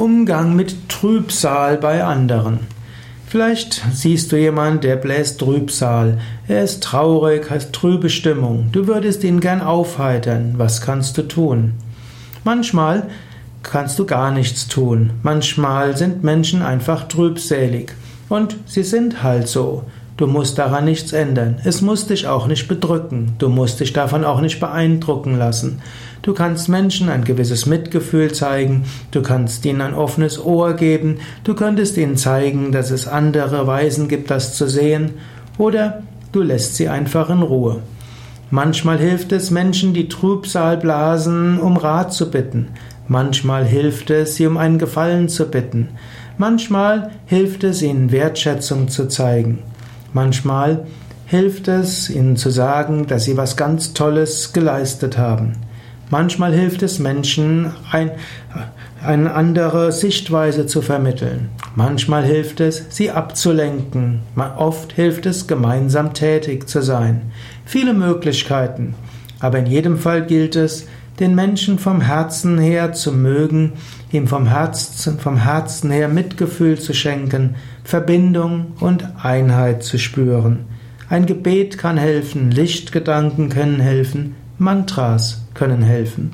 Umgang mit Trübsal bei anderen. Vielleicht siehst du jemanden, der bläst Trübsal. Er ist traurig, hat trübe Stimmung. Du würdest ihn gern aufheitern. Was kannst du tun? Manchmal kannst du gar nichts tun. Manchmal sind Menschen einfach trübselig. Und sie sind halt so. Du musst daran nichts ändern. Es muss dich auch nicht bedrücken. Du musst dich davon auch nicht beeindrucken lassen. Du kannst Menschen ein gewisses Mitgefühl zeigen. Du kannst ihnen ein offenes Ohr geben. Du könntest ihnen zeigen, dass es andere Weisen gibt, das zu sehen. Oder du lässt sie einfach in Ruhe. Manchmal hilft es Menschen, die Trübsal blasen, um Rat zu bitten. Manchmal hilft es, sie um einen Gefallen zu bitten. Manchmal hilft es, ihnen Wertschätzung zu zeigen. Manchmal hilft es, ihnen zu sagen, dass sie was ganz Tolles geleistet haben. Manchmal hilft es Menschen, ein, eine andere Sichtweise zu vermitteln. Manchmal hilft es, sie abzulenken. Oft hilft es, gemeinsam tätig zu sein. Viele Möglichkeiten. Aber in jedem Fall gilt es, den Menschen vom Herzen her zu mögen, ihm vom Herzen, vom Herzen her Mitgefühl zu schenken, Verbindung und Einheit zu spüren. Ein Gebet kann helfen, Lichtgedanken können helfen, Mantras können helfen.